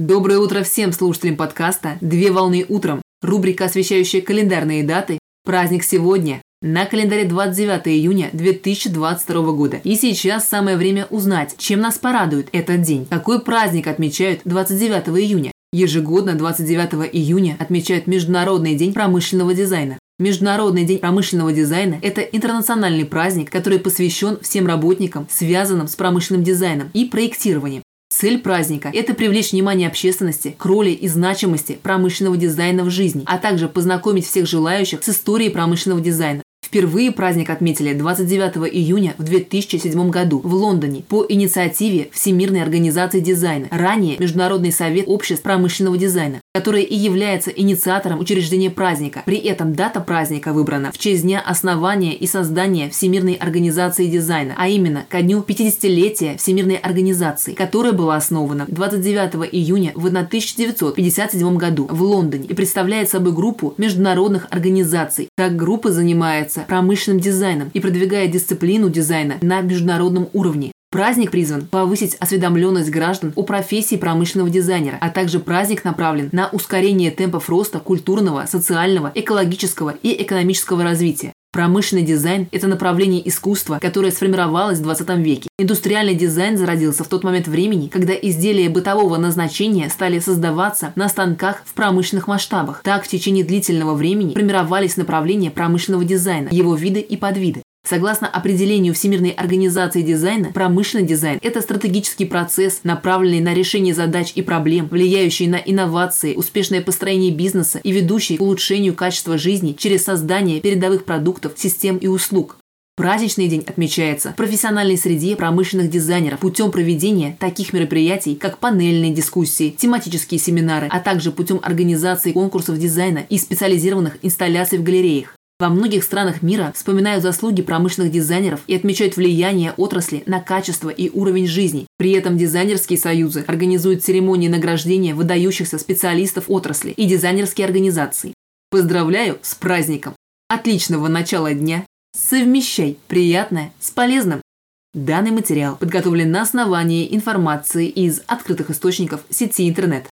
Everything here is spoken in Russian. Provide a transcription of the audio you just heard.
Доброе утро всем слушателям подкаста «Две волны утром». Рубрика, освещающая календарные даты. Праздник сегодня. На календаре 29 июня 2022 года. И сейчас самое время узнать, чем нас порадует этот день. Какой праздник отмечают 29 июня? Ежегодно 29 июня отмечают Международный день промышленного дизайна. Международный день промышленного дизайна – это интернациональный праздник, который посвящен всем работникам, связанным с промышленным дизайном и проектированием. Цель праздника – это привлечь внимание общественности к роли и значимости промышленного дизайна в жизни, а также познакомить всех желающих с историей промышленного дизайна, Впервые праздник отметили 29 июня в 2007 году в Лондоне по инициативе Всемирной организации дизайна, ранее Международный совет обществ промышленного дизайна, который и является инициатором учреждения праздника. При этом дата праздника выбрана в честь дня основания и создания Всемирной организации дизайна, а именно ко дню 50-летия Всемирной организации, которая была основана 29 июня в 1957 году в Лондоне и представляет собой группу международных организаций. Так группа занимается занимается промышленным дизайном и продвигает дисциплину дизайна на международном уровне. Праздник призван повысить осведомленность граждан о профессии промышленного дизайнера, а также праздник направлен на ускорение темпов роста культурного, социального, экологического и экономического развития. Промышленный дизайн – это направление искусства, которое сформировалось в 20 веке. Индустриальный дизайн зародился в тот момент времени, когда изделия бытового назначения стали создаваться на станках в промышленных масштабах. Так, в течение длительного времени формировались направления промышленного дизайна, его виды и подвиды. Согласно определению Всемирной организации дизайна, промышленный дизайн – это стратегический процесс, направленный на решение задач и проблем, влияющий на инновации, успешное построение бизнеса и ведущий к улучшению качества жизни через создание передовых продуктов, систем и услуг. Праздничный день отмечается в профессиональной среде промышленных дизайнеров путем проведения таких мероприятий, как панельные дискуссии, тематические семинары, а также путем организации конкурсов дизайна и специализированных инсталляций в галереях. Во многих странах мира вспоминают заслуги промышленных дизайнеров и отмечают влияние отрасли на качество и уровень жизни. При этом дизайнерские союзы организуют церемонии награждения выдающихся специалистов отрасли и дизайнерские организации. Поздравляю с праздником! Отличного начала дня! Совмещай приятное с полезным! Данный материал подготовлен на основании информации из открытых источников сети интернет.